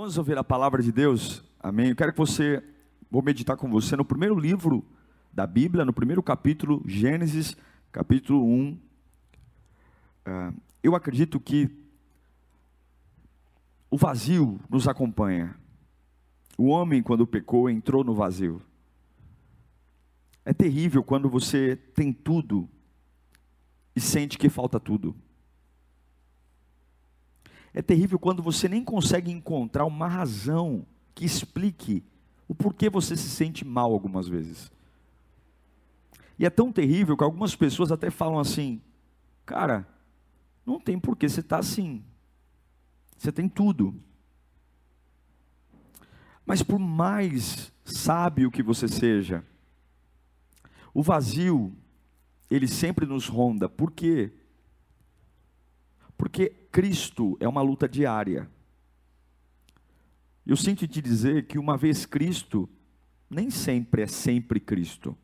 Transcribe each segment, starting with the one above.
Vamos ouvir a palavra de Deus? Amém. Eu quero que você, vou meditar com você no primeiro livro da Bíblia, no primeiro capítulo, Gênesis, capítulo 1. Ah, eu acredito que o vazio nos acompanha. O homem, quando pecou, entrou no vazio. É terrível quando você tem tudo e sente que falta tudo. É terrível quando você nem consegue encontrar uma razão que explique o porquê você se sente mal algumas vezes. E é tão terrível que algumas pessoas até falam assim: cara, não tem porquê você estar tá assim. Você tem tudo. Mas por mais sábio que você seja, o vazio, ele sempre nos ronda. Por quê? Porque Cristo é uma luta diária. Eu sinto te dizer que uma vez Cristo, nem sempre é sempre Cristo.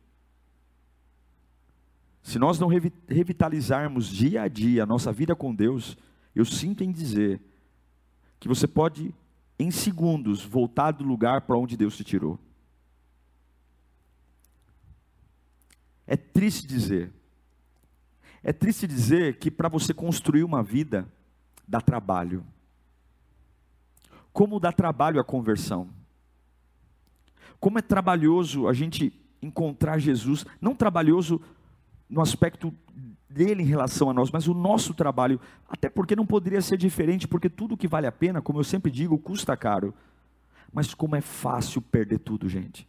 Se nós não revitalizarmos dia a dia a nossa vida com Deus, eu sinto em dizer que você pode, em segundos, voltar do lugar para onde Deus te tirou. É triste dizer, é triste dizer que para você construir uma vida, dá trabalho. Como dá trabalho a conversão? Como é trabalhoso a gente encontrar Jesus, não trabalhoso no aspecto dele em relação a nós, mas o nosso trabalho, até porque não poderia ser diferente, porque tudo que vale a pena, como eu sempre digo, custa caro. Mas como é fácil perder tudo, gente.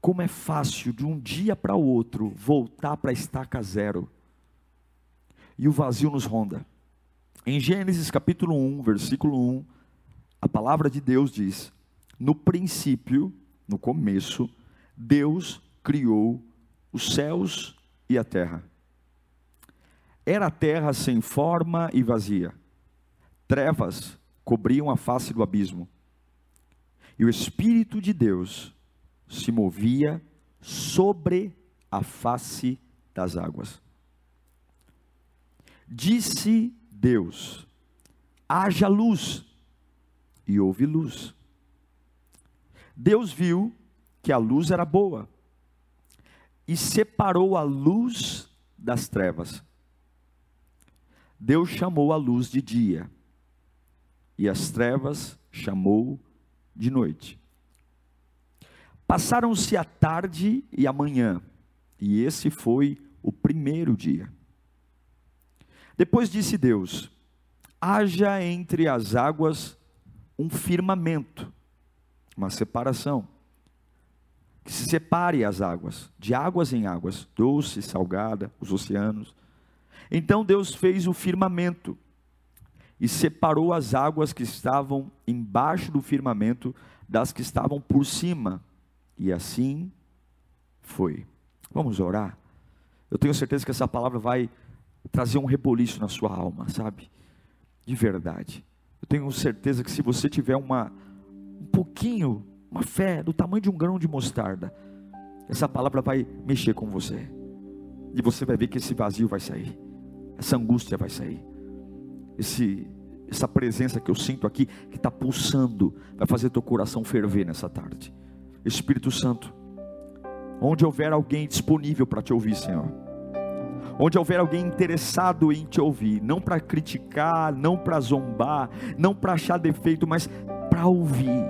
Como é fácil de um dia para o outro voltar para a estaca zero e o vazio nos ronda. Em Gênesis capítulo 1, versículo 1, a palavra de Deus diz: No princípio, no começo, Deus criou os céus e a terra. Era a terra sem forma e vazia. Trevas cobriam a face do abismo. E o Espírito de Deus se movia sobre a face das águas. Disse Deus: haja luz, e houve luz. Deus viu que a luz era boa e separou a luz das trevas. Deus chamou a luz de dia e as trevas chamou de noite. Passaram-se a tarde e a manhã, e esse foi o primeiro dia. Depois disse Deus: haja entre as águas um firmamento, uma separação, que se separe as águas, de águas em águas, doce, salgada, os oceanos. Então Deus fez o firmamento e separou as águas que estavam embaixo do firmamento das que estavam por cima, e assim foi. Vamos orar? Eu tenho certeza que essa palavra vai trazer um reboliço na sua alma, sabe? De verdade. Eu tenho certeza que se você tiver uma um pouquinho, uma fé do tamanho de um grão de mostarda, essa palavra vai mexer com você. E você vai ver que esse vazio vai sair. Essa angústia vai sair. Esse essa presença que eu sinto aqui, que está pulsando, vai fazer teu coração ferver nessa tarde. Espírito Santo, onde houver alguém disponível para te ouvir, Senhor onde houver alguém interessado em te ouvir, não para criticar, não para zombar, não para achar defeito, mas para ouvir,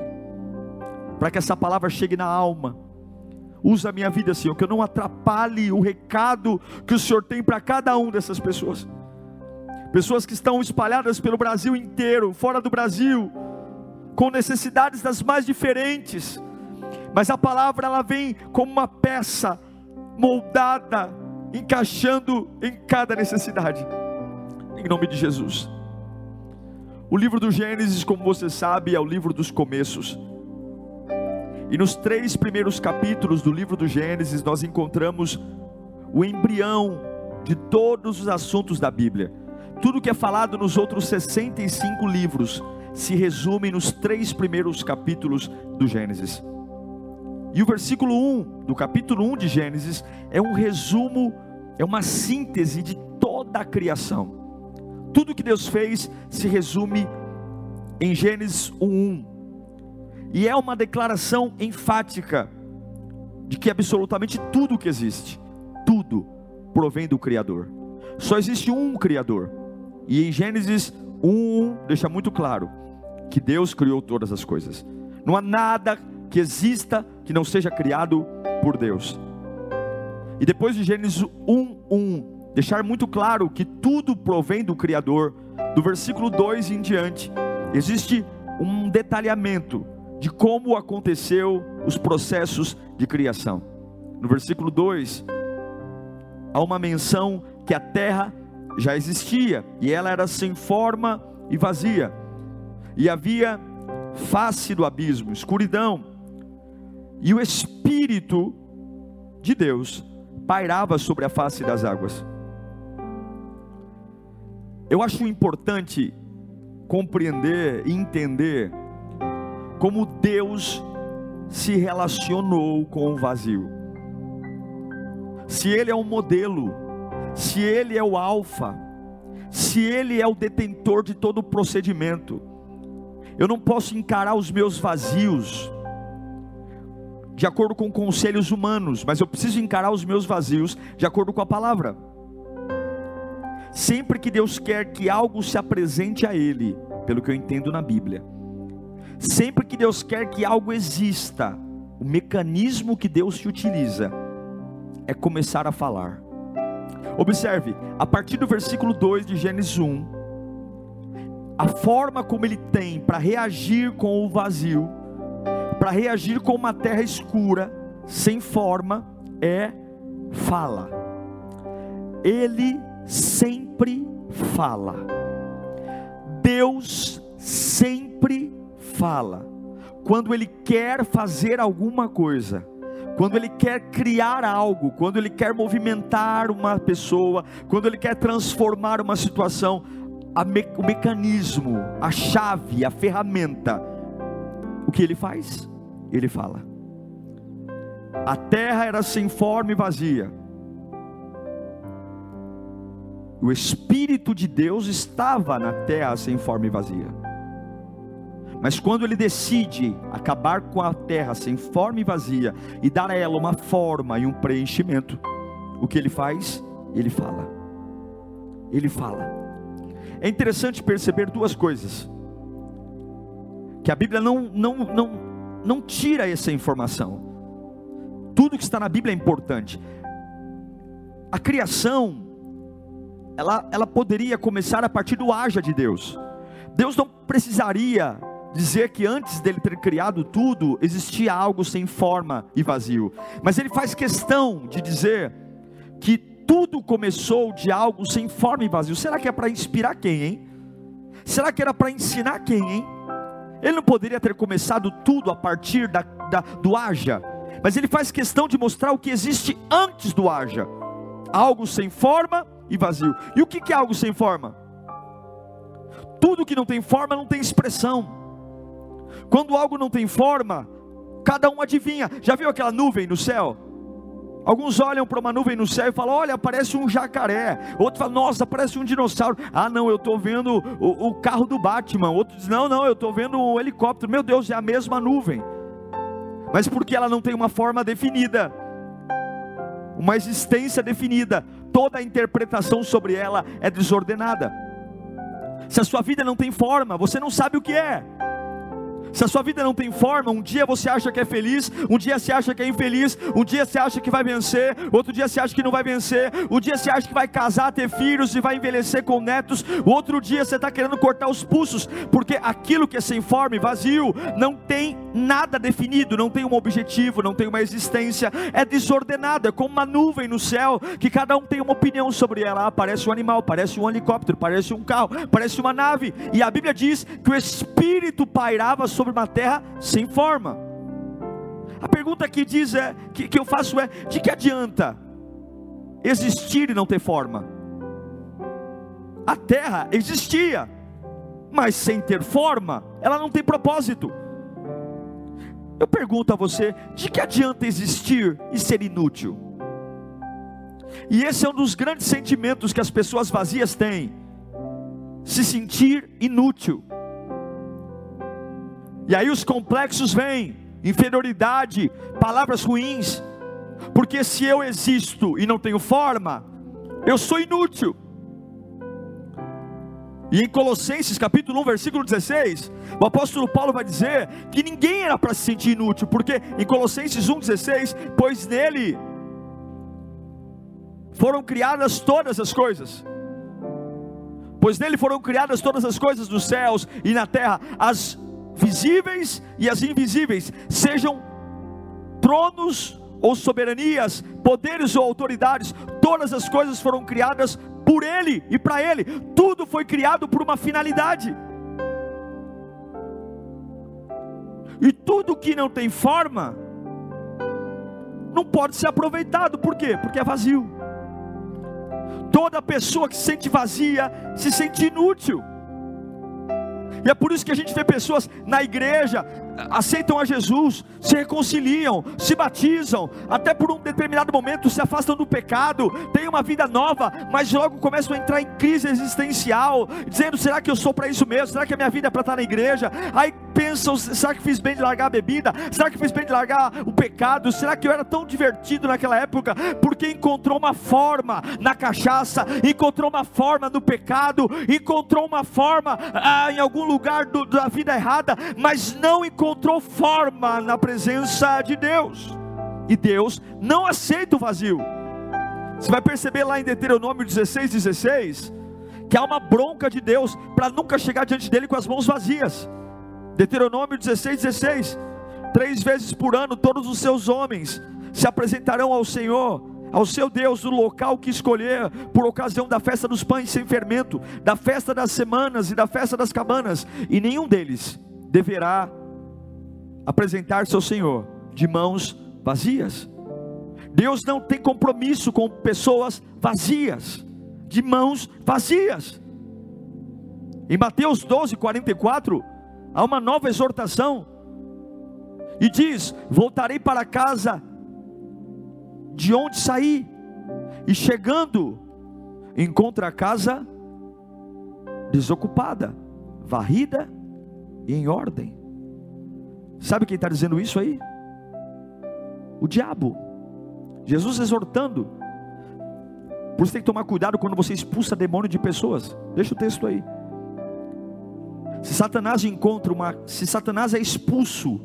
para que essa palavra chegue na alma. Usa a minha vida, Senhor, que eu não atrapalhe o recado que o Senhor tem para cada um dessas pessoas. Pessoas que estão espalhadas pelo Brasil inteiro, fora do Brasil, com necessidades das mais diferentes. Mas a palavra ela vem como uma peça moldada encaixando em cada necessidade. Em nome de Jesus. O livro do Gênesis, como você sabe, é o livro dos começos. E nos três primeiros capítulos do livro do Gênesis, nós encontramos o embrião de todos os assuntos da Bíblia. Tudo que é falado nos outros 65 livros se resume nos três primeiros capítulos do Gênesis. E o versículo 1 do capítulo 1 de Gênesis é um resumo, é uma síntese de toda a criação. Tudo que Deus fez se resume em Gênesis 1:1. E é uma declaração enfática de que absolutamente tudo que existe, tudo provém do Criador. Só existe um Criador. E em Gênesis 1:1 deixa muito claro que Deus criou todas as coisas. Não há nada que exista que não seja criado por Deus. E depois de Gênesis 1:1 deixar muito claro que tudo provém do Criador, do versículo 2 em diante, existe um detalhamento de como aconteceu os processos de criação. No versículo 2, há uma menção que a terra já existia e ela era sem forma e vazia, e havia face do abismo, escuridão, e o Espírito de Deus pairava sobre a face das águas. Eu acho importante compreender e entender como Deus se relacionou com o vazio. Se Ele é um modelo, se Ele é o Alfa, se Ele é o detentor de todo o procedimento, eu não posso encarar os meus vazios de acordo com conselhos humanos, mas eu preciso encarar os meus vazios de acordo com a palavra. Sempre que Deus quer que algo se apresente a Ele, pelo que eu entendo na Bíblia, sempre que Deus quer que algo exista, o mecanismo que Deus se utiliza é começar a falar. Observe, a partir do versículo 2 de Gênesis 1, a forma como ele tem para reagir com o vazio, para reagir com uma terra escura, sem forma, é fala. Ele sempre fala. Deus sempre fala. Quando Ele quer fazer alguma coisa, quando Ele quer criar algo, quando Ele quer movimentar uma pessoa, quando Ele quer transformar uma situação, me, o mecanismo, a chave, a ferramenta, o que Ele faz? Ele fala. A terra era sem forma e vazia, o Espírito de Deus estava na terra sem forma e vazia. Mas quando ele decide acabar com a terra sem forma e vazia e dar a ela uma forma e um preenchimento, o que ele faz? Ele fala. Ele fala. É interessante perceber duas coisas. Que a Bíblia não, não, não, não tira essa informação. Tudo que está na Bíblia é importante. A criação ela, ela poderia começar a partir do haja de Deus. Deus não precisaria dizer que antes dele ter criado tudo, existia algo sem forma e vazio. Mas ele faz questão de dizer que tudo começou de algo sem forma e vazio. Será que é para inspirar quem, hein? Será que era para ensinar quem, hein? Ele não poderia ter começado tudo a partir da, da, do haja, mas ele faz questão de mostrar o que existe antes do haja: algo sem forma e vazio. E o que é algo sem forma? Tudo que não tem forma não tem expressão. Quando algo não tem forma, cada um adivinha. Já viu aquela nuvem no céu? Alguns olham para uma nuvem no céu e falam: Olha, parece um jacaré. Outro fala: Nossa, parece um dinossauro. Ah, não, eu estou vendo o, o, carro do Batman. Outro diz: Não, não, eu estou vendo um helicóptero. Meu Deus, é a mesma nuvem. Mas porque ela não tem uma forma definida, uma existência definida, toda a interpretação sobre ela é desordenada. Se a sua vida não tem forma, você não sabe o que é. Se a sua vida não tem forma, um dia você acha que é feliz, um dia você acha que é infeliz, um dia você acha que vai vencer, outro dia você acha que não vai vencer, um dia você acha que vai casar, ter filhos e vai envelhecer com netos, o outro dia você está querendo cortar os pulsos, porque aquilo que é sem forma e vazio, não tem nada definido, não tem um objetivo, não tem uma existência, é desordenado, é como uma nuvem no céu, que cada um tem uma opinião sobre ela. Ah, parece um animal, parece um helicóptero, parece um carro, parece uma nave, e a Bíblia diz que o Espírito pairava sobre uma terra sem forma. A pergunta que diz é que, que eu faço é: de que adianta existir e não ter forma? A terra existia, mas sem ter forma, ela não tem propósito. Eu pergunto a você: de que adianta existir e ser inútil? E esse é um dos grandes sentimentos que as pessoas vazias têm: se sentir inútil. E aí os complexos vêm, inferioridade, palavras ruins, porque se eu existo e não tenho forma, eu sou inútil. E em Colossenses capítulo 1, versículo 16, o apóstolo Paulo vai dizer que ninguém era para se sentir inútil, porque em Colossenses 1,16, pois nele foram criadas todas as coisas. Pois nele foram criadas todas as coisas dos céus e na terra, as visíveis e as invisíveis, sejam tronos ou soberanias, poderes ou autoridades, todas as coisas foram criadas por Ele e para Ele, tudo foi criado por uma finalidade. E tudo que não tem forma, não pode ser aproveitado, por quê? Porque é vazio. Toda pessoa que se sente vazia se sente inútil. E é por isso que a gente vê pessoas na igreja, aceitam a Jesus, se reconciliam, se batizam, até por um determinado momento se afastam do pecado, têm uma vida nova, mas logo começam a entrar em crise existencial, dizendo: será que eu sou para isso mesmo? Será que a minha vida é para estar na igreja? Aí pensam: será que fiz bem de largar a bebida? Será que fiz bem de largar o pecado? Será que eu era tão divertido naquela época? Porque encontrou uma forma na cachaça, encontrou uma forma no pecado, encontrou uma forma ah, em algum lugar do, da vida errada, mas não encontrou forma na presença de Deus. E Deus não aceita o vazio. Você vai perceber lá em Deuteronômio 16, 16, que há uma bronca de Deus para nunca chegar diante dele com as mãos vazias. Deuteronômio 16, 16. Três vezes por ano todos os seus homens se apresentarão ao Senhor, ao seu Deus, no local que escolher, por ocasião da festa dos pães sem fermento, da festa das semanas e da festa das cabanas, e nenhum deles deverá apresentar-se ao Senhor de mãos vazias. Deus não tem compromisso com pessoas vazias, de mãos vazias. Em Mateus 12, 44, há uma nova exortação, e diz: Voltarei para casa de onde saí, e chegando, encontra a casa desocupada, varrida e em ordem. Sabe quem está dizendo isso aí? O diabo. Jesus exortando. Por isso tem que tomar cuidado quando você expulsa demônio de pessoas. Deixa o texto aí. Se Satanás encontra uma, se Satanás é expulso,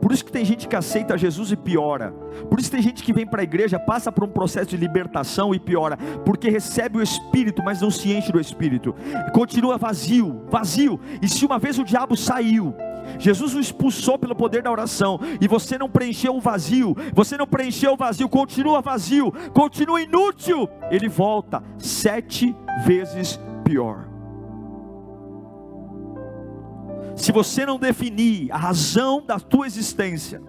por isso que tem gente que aceita Jesus e piora. Por isso que tem gente que vem para a igreja, passa por um processo de libertação e piora, porque recebe o Espírito, mas não se enche do Espírito. Continua vazio, vazio. E se uma vez o diabo saiu, Jesus o expulsou pelo poder da oração, e você não preencheu o vazio, você não preencheu o vazio, continua vazio, continua inútil. Ele volta sete vezes pior. se você não definir a razão da tua existência,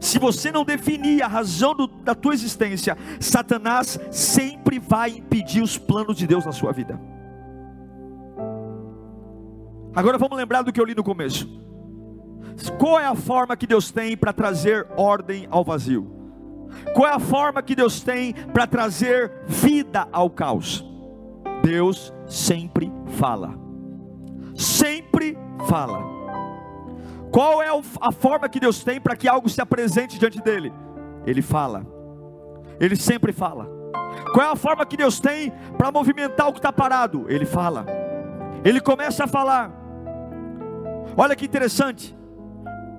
se você não definir a razão do, da tua existência, Satanás sempre vai impedir os planos de Deus na sua vida. Agora vamos lembrar do que eu li no começo. Qual é a forma que Deus tem para trazer ordem ao vazio? Qual é a forma que Deus tem para trazer vida ao caos? Deus sempre fala. Sempre fala. Qual é a forma que Deus tem para que algo se apresente diante dele? Ele fala. Ele sempre fala. Qual é a forma que Deus tem para movimentar o que está parado? Ele fala. Ele começa a falar. Olha que interessante.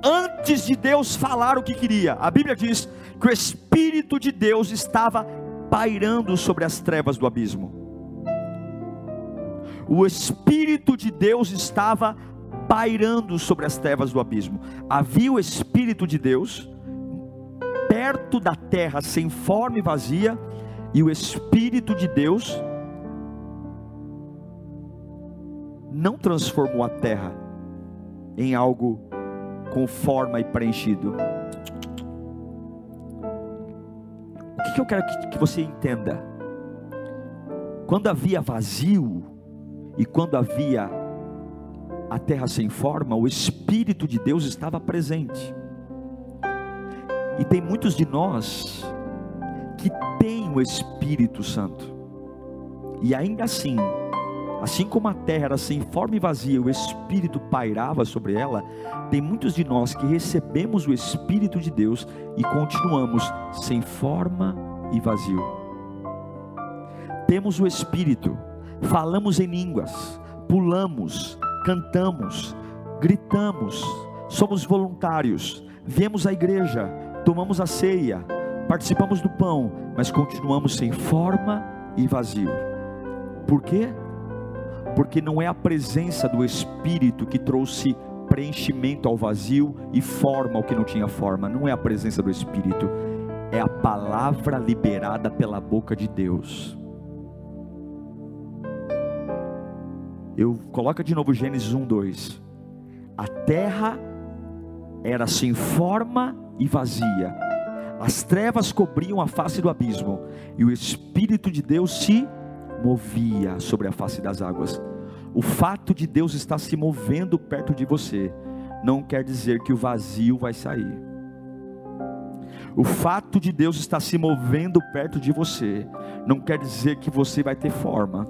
Antes de Deus falar o que queria. A Bíblia diz que o Espírito de Deus estava pairando sobre as trevas do abismo. O Espírito de Deus estava pairando sobre as trevas do abismo. Havia o Espírito de Deus perto da terra, sem forma e vazia, e o Espírito de Deus não transformou a terra em algo com forma e preenchido. O que, eu quero que você entenda? Quando havia vazio e quando havia a terra sem forma, o Espírito de Deus estava presente. E tem muitos de nós que têm o Espírito Santo, e ainda assim, assim como a terra era sem forma e vazia, o Espírito pairava sobre ela, tem muitos de nós que recebemos o Espírito de Deus e continuamos sem forma e vazio. Temos o Espírito, falamos em línguas, pulamos, cantamos, gritamos, somos voluntários, viemos à igreja, tomamos a ceia, participamos do pão, mas continuamos sem forma e vazio. Por quê? Porque não é a presença do Espírito que trouxe preenchimento ao vazio e forma ao que não tinha forma, não é a presença do Espírito, é a palavra liberada pela boca de Deus. Eu coloca de novo Gênesis 1, 2. A terra era sem forma e vazia. As trevas cobriam a face do abismo, e o Espírito de Deus se movia sobre a face das águas. O fato de Deus estar se movendo perto de você não quer dizer que o vazio vai sair. O fato de Deus estar se movendo perto de você não quer dizer que você vai ter forma.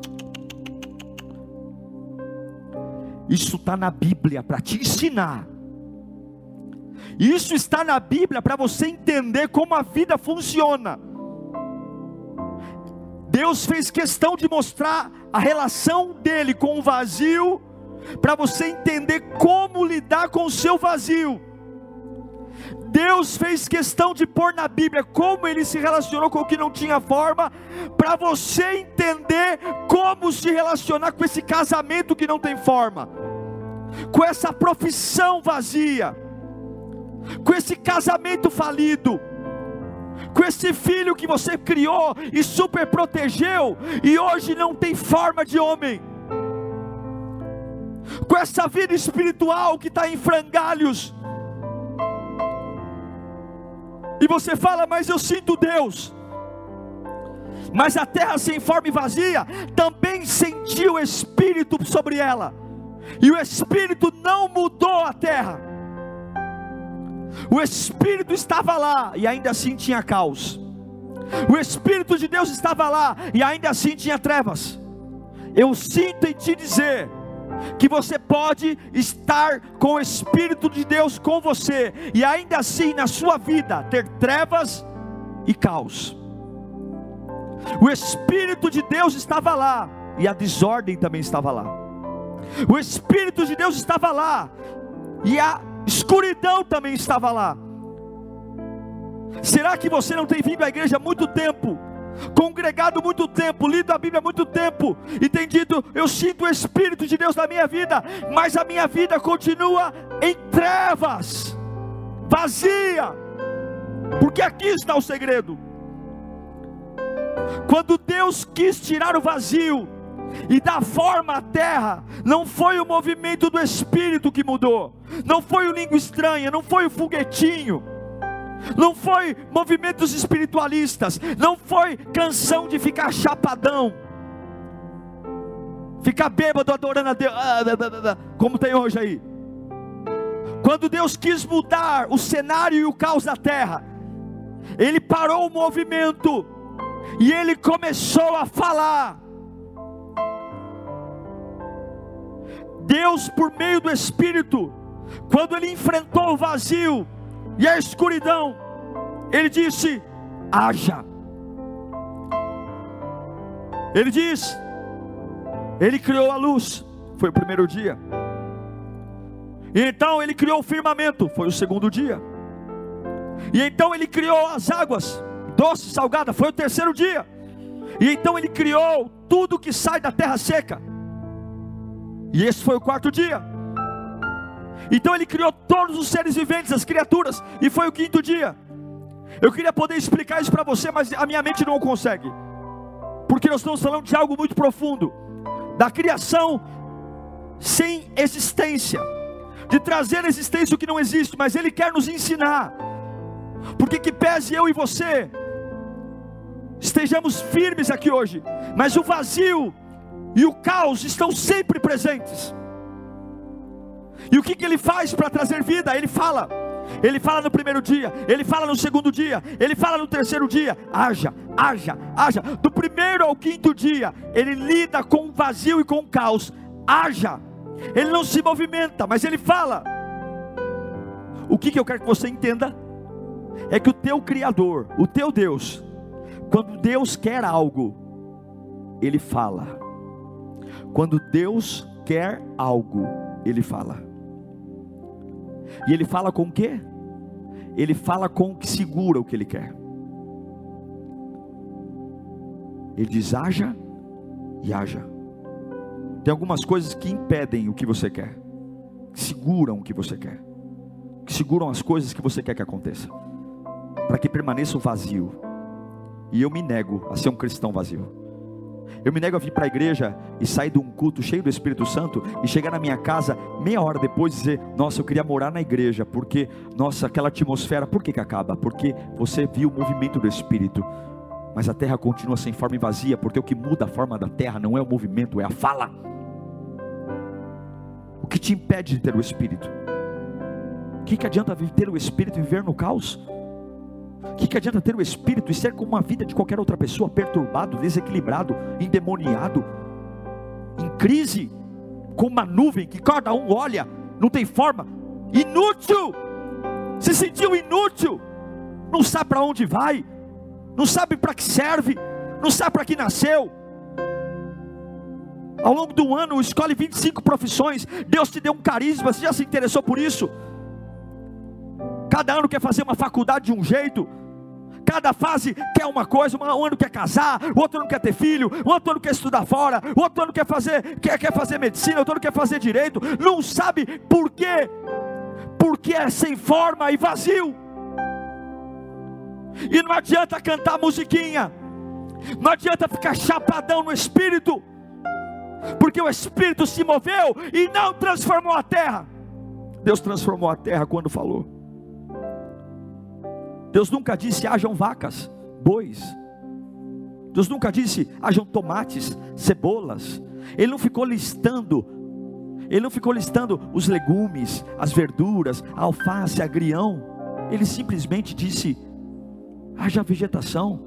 Isso está na Bíblia para te ensinar. Isso está na Bíblia para você entender como a vida funciona. Deus fez questão de mostrar a relação dele com o vazio, para você entender como lidar com o seu vazio. Deus fez questão de pôr na Bíblia como ele se relacionou com o que não tinha forma, para você entender como se relacionar com esse casamento que não tem forma, com essa profissão vazia, com esse casamento falido, com esse filho que você criou e super protegeu e hoje não tem forma de homem, com essa vida espiritual que está em frangalhos e você fala, mas eu sinto Deus. Mas a terra sem forma e vazia também sentiu o Espírito sobre ela, e o Espírito não mudou a terra. O Espírito estava lá e ainda assim tinha caos. O Espírito de Deus estava lá e ainda assim tinha trevas. Eu sinto em te dizer que você pode estar com o Espírito de Deus com você, e ainda assim na sua vida ter trevas e caos. O Espírito de Deus estava lá, e a desordem também estava lá. O Espírito de Deus estava lá, e a escuridão também estava lá. Será que você não tem vindo à igreja há muito tempo? congregado muito tempo, lido a Bíblia há muito tempo, e tem dito: Eu sinto o Espírito de Deus na minha vida, mas a minha vida continua em trevas, vazia, porque aqui está o segredo. Quando Deus quis tirar o vazio e dar forma à terra, não foi o movimento do Espírito que mudou, não foi o língua estranha, não foi o foguetinho não foi movimentos espiritualistas, não foi canção de ficar chapadão, ficar bêbado adorando a Deus, ah, como tem hoje aí. Quando Deus quis mudar o cenário e o caos da terra, Ele parou o movimento e Ele começou a falar. Deus, por meio do Espírito, quando Ele enfrentou o vazio, e a escuridão, ele disse: haja. Ele diz: ele criou a luz, foi o primeiro dia. E então ele criou o firmamento, foi o segundo dia. E então ele criou as águas, doce, salgada, foi o terceiro dia. E então ele criou tudo que sai da terra seca. E esse foi o quarto dia. Então ele criou todos os seres viventes, as criaturas, e foi o quinto dia. Eu queria poder explicar isso para você, mas a minha mente não consegue. Porque nós estamos falando de algo muito profundo, da criação sem existência, de trazer à existência o que não existe, mas ele quer nos ensinar. Porque que pese eu e você estejamos firmes aqui hoje, mas o vazio e o caos estão sempre presentes. E o que, que ele faz para trazer vida? Ele fala. Ele fala no primeiro dia, ele fala no segundo dia, ele fala no terceiro dia. Haja, haja, haja. Do primeiro ao quinto dia, ele lida com o vazio e com o caos. Haja. Ele não se movimenta, mas ele fala. O que, que eu quero que você entenda? É que o teu Criador, o teu Deus, quando Deus quer algo, Ele fala. Quando Deus quer algo, Ele fala. E Ele fala com o quê? Ele fala com o que segura o que Ele quer. Ele diz: haja e haja. Tem algumas coisas que impedem o que você quer, que seguram o que você quer, que seguram as coisas que você quer que aconteça, para que permaneça o vazio. E eu me nego a ser um cristão vazio. Eu me nego a vir para a igreja e sair de um culto cheio do Espírito Santo e chegar na minha casa meia hora depois e dizer: Nossa, eu queria morar na igreja, porque, nossa, aquela atmosfera, por que, que acaba? Porque você viu o movimento do Espírito, mas a terra continua sem forma e vazia, porque o que muda a forma da terra não é o movimento, é a fala. O que te impede de ter o Espírito? O que, que adianta ter o Espírito e viver no caos? O que, que adianta ter o espírito e ser como uma vida de qualquer outra pessoa, perturbado, desequilibrado, endemoniado, em crise, com uma nuvem que cada um olha, não tem forma, inútil, se sentiu inútil, não sabe para onde vai, não sabe para que serve, não sabe para que nasceu. Ao longo do ano, escolhe 25 profissões. Deus te deu um carisma, você já se interessou por isso? Cada ano quer fazer uma faculdade de um jeito, cada fase quer uma coisa, um ano quer casar, outro ano quer ter filho, outro ano quer estudar fora, outro ano quer fazer, quer, quer fazer medicina, outro ano quer fazer direito, não sabe por quê, porque é sem forma e vazio. E não adianta cantar musiquinha, não adianta ficar chapadão no espírito, porque o espírito se moveu e não transformou a terra. Deus transformou a terra quando falou. Deus nunca disse hajam vacas, bois. Deus nunca disse hajam tomates, cebolas. Ele não ficou listando, ele não ficou listando os legumes, as verduras, a alface, agrião. Ele simplesmente disse: haja vegetação.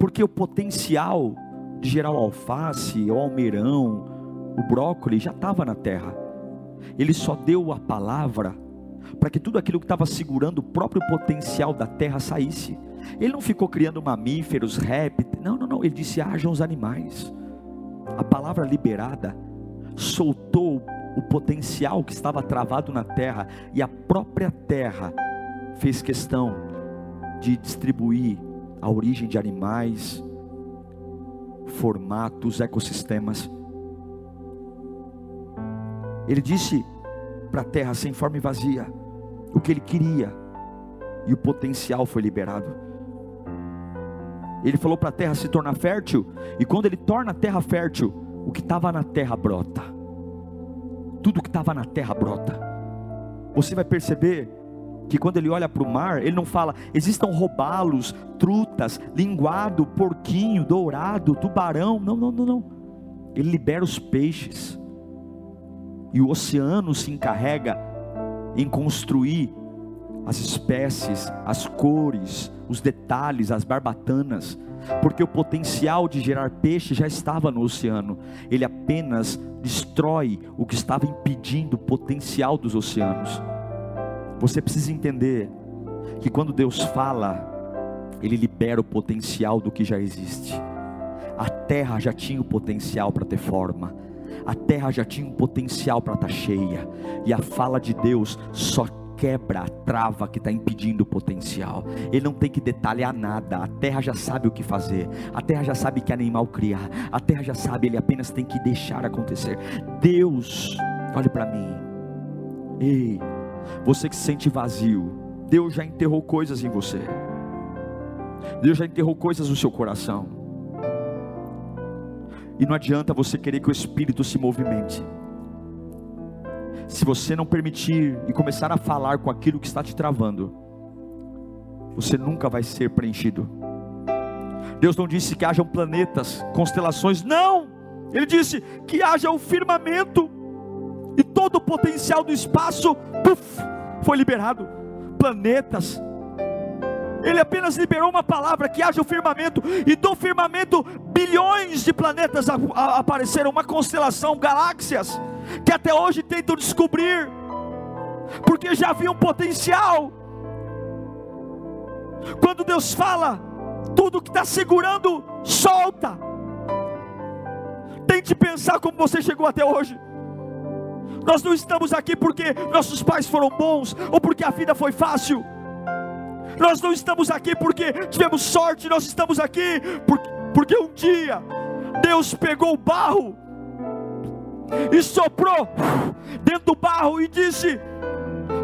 Porque o potencial de gerar o alface, o almeirão, o brócolis já estava na terra. Ele só deu a palavra para que tudo aquilo que estava segurando o próprio potencial da terra saísse. Ele não ficou criando mamíferos, répteis, não, não, não, ele disse: hajam os animais. A palavra liberada soltou o potencial que estava travado na terra, e a própria terra fez questão de distribuir a origem de animais, formatos, ecossistemas. Ele disse para a terra sem forma e vazia o que ele queria, e o potencial foi liberado. Ele falou para a terra se tornar fértil, e quando ele torna a terra fértil, o que estava na terra brota. Tudo que estava na terra brota. Você vai perceber que quando ele olha para o mar, ele não fala, existam robalos, trutas, linguado, porquinho, dourado, tubarão. Não, não, não, não. Ele libera os peixes. E o oceano se encarrega em construir as espécies, as cores, os detalhes, as barbatanas, porque o potencial de gerar peixe já estava no oceano, ele apenas destrói o que estava impedindo o potencial dos oceanos. Você precisa entender que quando Deus fala, Ele libera o potencial do que já existe. A terra já tinha o potencial para ter forma, a terra já tinha um potencial para estar tá cheia, e a fala de Deus só quebra a trava que está impedindo o potencial. Ele não tem que detalhar nada. A terra já sabe o que fazer. A terra já sabe que animal criar. A terra já sabe, ele apenas tem que deixar acontecer. Deus, olhe para mim. Ei, você que se sente vazio, Deus já enterrou coisas em você. Deus já enterrou coisas no seu coração. E não adianta você querer que o Espírito se movimente se você não permitir e começar a falar com aquilo que está te travando, você nunca vai ser preenchido. Deus não disse que hajam planetas, constelações, não! Ele disse que haja o firmamento e todo o potencial do espaço puff, foi liberado. Planetas. Ele apenas liberou uma palavra que haja o firmamento e do firmamento bilhões de planetas apareceram, uma constelação, galáxias que até hoje tentam descobrir, porque já havia um potencial. Quando Deus fala, tudo que está segurando, solta. Tente pensar como você chegou até hoje. Nós não estamos aqui porque nossos pais foram bons ou porque a vida foi fácil. Nós não estamos aqui porque tivemos sorte, nós estamos aqui porque, um dia Deus pegou o barro e soprou dentro do barro e disse: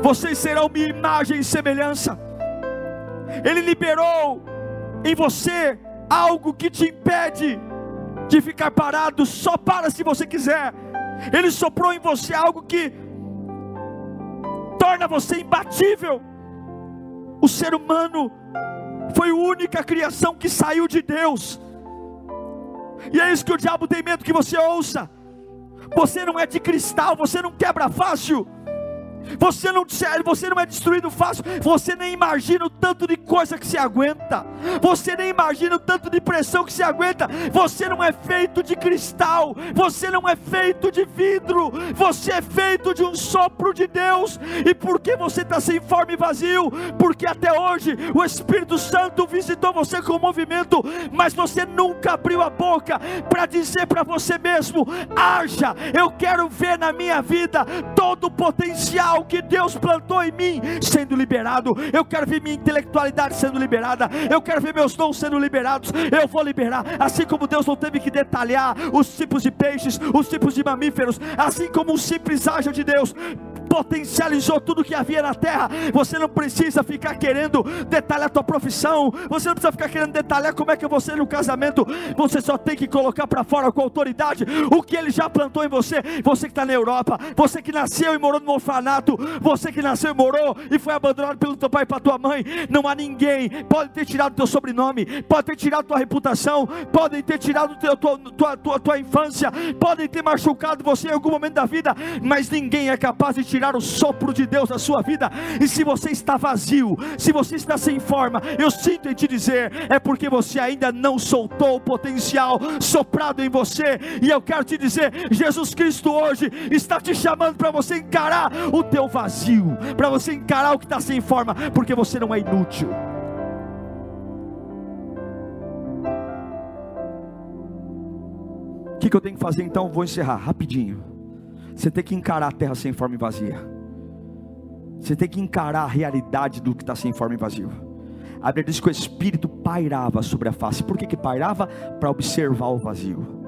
Vocês serão minha imagem e semelhança. Ele liberou em você algo que te impede de ficar parado, só para se você quiser. Ele soprou em você algo que torna você imbatível. O ser humano foi a única criação que saiu de Deus. E é isso que o diabo tem medo que você ouça. Você não é de cristal, você não quebra fácil. Você não, você não é destruído fácil. Você nem imagina o tanto de coisa que se aguenta. Você nem imagina o tanto de pressão que se aguenta. Você não é feito de cristal. Você não é feito de vidro. Você é feito de um sopro de Deus. E por que você está sem forma e vazio? Porque até hoje o Espírito Santo visitou você com movimento, mas você nunca abriu a boca para dizer para você mesmo: haja, eu quero ver na minha vida todo o potencial o que Deus plantou em mim sendo liberado. Eu quero ver minha intelectualidade sendo liberada. Eu quero ver meus dons sendo liberados. Eu vou liberar. Assim como Deus não teve que detalhar os tipos de peixes, os tipos de mamíferos, assim como um simples ágil de Deus potencializou tudo que havia na terra. Você não precisa ficar querendo detalhar a tua profissão, você não precisa ficar querendo detalhar como é que você no casamento. Você só tem que colocar para fora com autoridade o que ele já plantou em você. Você que está na Europa, você que nasceu e morou no orfanato, você que nasceu e morou e foi abandonado pelo teu pai e pela tua mãe. Não há ninguém pode ter tirado teu sobrenome, pode ter tirado tua reputação, podem ter tirado teu, tua, tua, tua, tua infância, podem ter machucado você em algum momento da vida, mas ninguém é capaz de tirar o sopro de Deus na sua vida. E se você está vazio, se você está sem forma, eu sinto em te dizer, é porque você ainda não soltou o potencial soprado em você. E eu quero te dizer, Jesus Cristo hoje está te chamando para você encarar o teu vazio, para você encarar o que está sem forma, porque você não é inútil. O que, que eu tenho que fazer então? Vou encerrar rapidinho. Você tem que encarar a terra sem forma e vazia. Você tem que encarar a realidade do que está sem forma e vazio. A Bíblia diz que o Espírito pairava sobre a face. Por que, que pairava? Para observar o vazio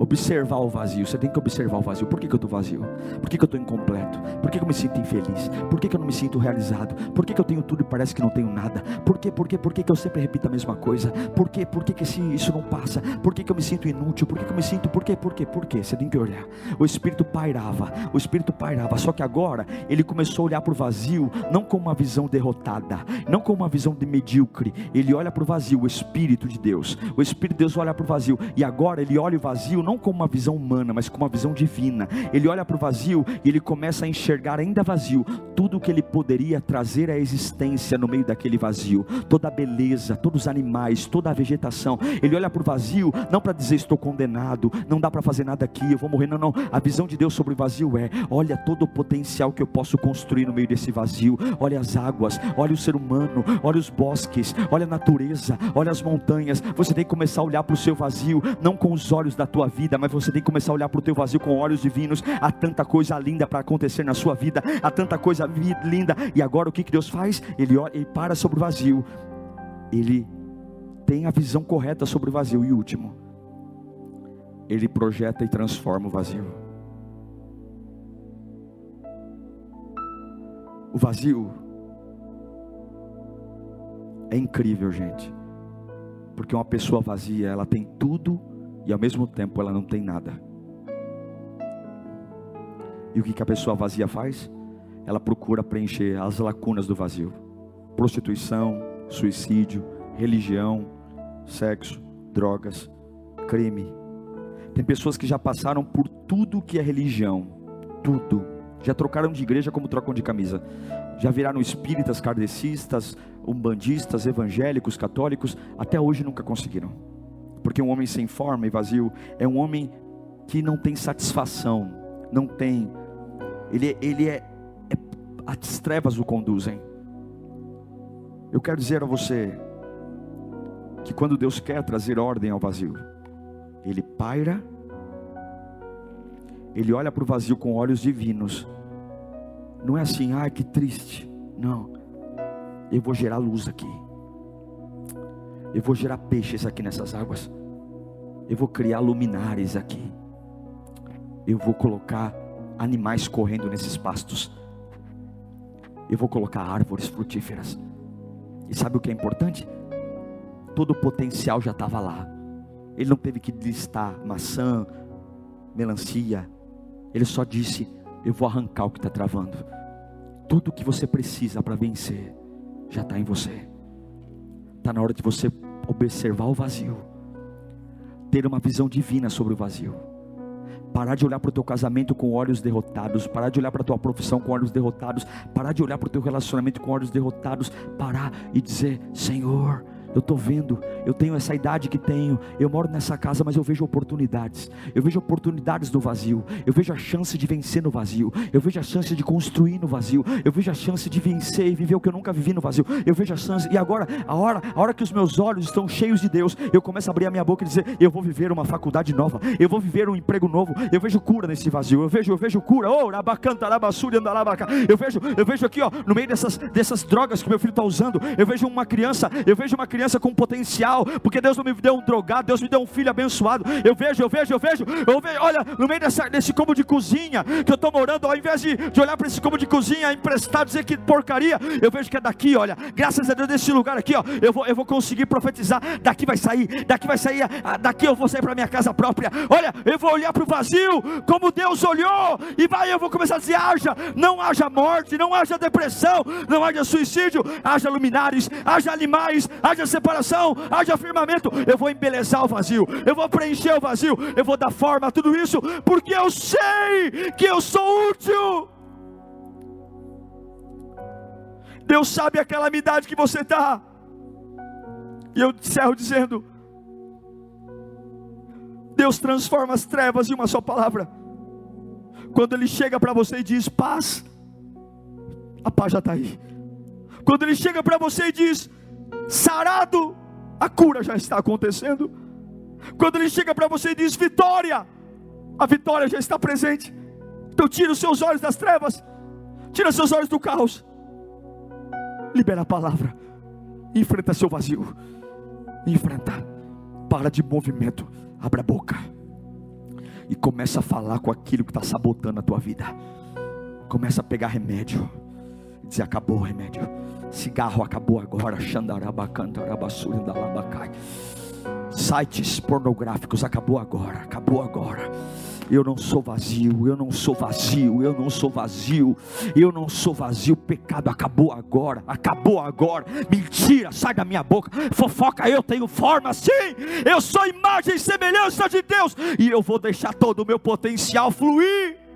observar o vazio. Você tem que observar o vazio. Por que, que eu estou vazio? Por que, que eu estou incompleto? Por que, que eu me sinto infeliz? Por que, que eu não me sinto realizado? Por que, que eu tenho tudo e parece que não tenho nada? Por que, por que, por que, que eu sempre repito a mesma coisa? Por que, por que, que esse, isso não passa? Por que, que eu me sinto inútil? Por que, que eu me sinto? Por quê? Por quê? Por quê? Você tem que olhar. O Espírito pairava. O Espírito pairava. Só que agora ele começou a olhar para o vazio, não com uma visão derrotada, não com uma visão de medíocre. Ele olha para o vazio, o Espírito de Deus. O Espírito de Deus olha para o vazio. E agora ele olha o vazio não com uma visão humana, mas com uma visão divina. Ele olha para o vazio e ele começa a enxergar ainda vazio tudo o que ele poderia trazer à existência no meio daquele vazio, toda a beleza, todos os animais, toda a vegetação. Ele olha para o vazio não para dizer estou condenado, não dá para fazer nada aqui, eu vou morrer. Não, não. A visão de Deus sobre o vazio é: olha todo o potencial que eu posso construir no meio desse vazio. Olha as águas, olha o ser humano, olha os bosques, olha a natureza, olha as montanhas. Você tem que começar a olhar para o seu vazio, não com os olhos da tua vida vida, mas você tem que começar a olhar para o teu vazio com olhos divinos. Há tanta coisa linda para acontecer na sua vida, há tanta coisa linda. E agora o que, que Deus faz? Ele, olha, ele para sobre o vazio, ele tem a visão correta sobre o vazio. E último, ele projeta e transforma o vazio. O vazio é incrível, gente. Porque uma pessoa vazia, ela tem tudo e ao mesmo tempo ela não tem nada. E o que, que a pessoa vazia faz? Ela procura preencher as lacunas do vazio: prostituição, suicídio, religião, sexo, drogas, crime. Tem pessoas que já passaram por tudo que é religião, tudo. Já trocaram de igreja como trocam de camisa. Já viraram espíritas, kardecistas, umbandistas, evangélicos, católicos, até hoje nunca conseguiram. Porque um homem sem forma e vazio é um homem que não tem satisfação, não tem. Ele, ele é, é. As trevas o conduzem. Eu quero dizer a você que quando Deus quer trazer ordem ao vazio, Ele paira, Ele olha para o vazio com olhos divinos. Não é assim, ai que triste. Não eu vou gerar luz aqui. Eu vou gerar peixes aqui nessas águas. Eu vou criar luminares aqui. Eu vou colocar animais correndo nesses pastos. Eu vou colocar árvores frutíferas. E sabe o que é importante? Todo o potencial já estava lá. Ele não teve que listar maçã, melancia. Ele só disse: Eu vou arrancar o que está travando. Tudo o que você precisa para vencer já está em você. Está na hora de você observar o vazio, ter uma visão divina sobre o vazio. Parar de olhar para o teu casamento com olhos derrotados, parar de olhar para a tua profissão com olhos derrotados, parar de olhar para o teu relacionamento com olhos derrotados, parar e dizer: Senhor, eu estou vendo, eu tenho essa idade que tenho, eu moro nessa casa, mas eu vejo oportunidades. Eu vejo oportunidades no vazio. Eu vejo a chance de vencer no vazio. Eu vejo a chance de construir no vazio. Eu vejo a chance de vencer e viver o que eu nunca vivi no vazio. Eu vejo a chance. E agora, a hora, a hora que os meus olhos estão cheios de Deus, eu começo a abrir a minha boca e dizer: eu vou viver uma faculdade nova. Eu vou viver um emprego novo. Eu vejo cura nesse vazio. Eu vejo, eu vejo cura. Oh, rabacanta, rabassuri, andalabaca. Eu vejo, eu vejo aqui, ó, no meio dessas dessas drogas que meu filho está usando. Eu vejo uma criança, eu vejo uma criança com potencial, porque Deus não me deu um drogado, Deus me deu um filho abençoado. Eu vejo, eu vejo, eu vejo, eu vejo, olha, no meio dessa, desse cômodo de cozinha que eu estou morando, ao invés de, de olhar para esse cômodo de cozinha emprestado, dizer que porcaria, eu vejo que é daqui, olha, graças a Deus, desse lugar aqui, ó, eu vou, eu vou conseguir profetizar. Daqui vai sair, daqui vai sair, daqui eu vou sair para minha casa própria. Olha, eu vou olhar para o vazio, como Deus olhou, e vai, eu vou começar a dizer: haja, não haja morte, não haja depressão, não haja suicídio, haja luminares, haja animais, haja separação haja firmamento. Eu vou embelezar o vazio, eu vou preencher o vazio, eu vou dar forma a tudo isso, porque eu sei que eu sou útil. Deus sabe a calamidade que você está. E eu encerro dizendo: Deus transforma as trevas em uma só palavra. Quando Ele chega para você e diz paz, a paz já está aí. Quando Ele chega para você e diz sarado, a cura já está acontecendo. Quando ele chega para você e diz vitória, a vitória já está presente. Então tira os seus olhos das trevas, tira seus olhos do caos, libera a palavra, enfrenta seu vazio, enfrenta, para de movimento, abra a boca. E começa a falar com aquilo que está sabotando a tua vida. Começa a pegar remédio, dizer acabou o remédio Cigarro acabou agora. Sites pornográficos acabou agora. Acabou agora. Eu não sou vazio, eu não sou vazio, eu não sou vazio, eu não sou vazio. Pecado acabou agora, acabou agora. Mentira, sai da minha boca. Fofoca, eu tenho forma sim. Eu sou imagem e semelhança de Deus e eu vou deixar todo o meu potencial fluir.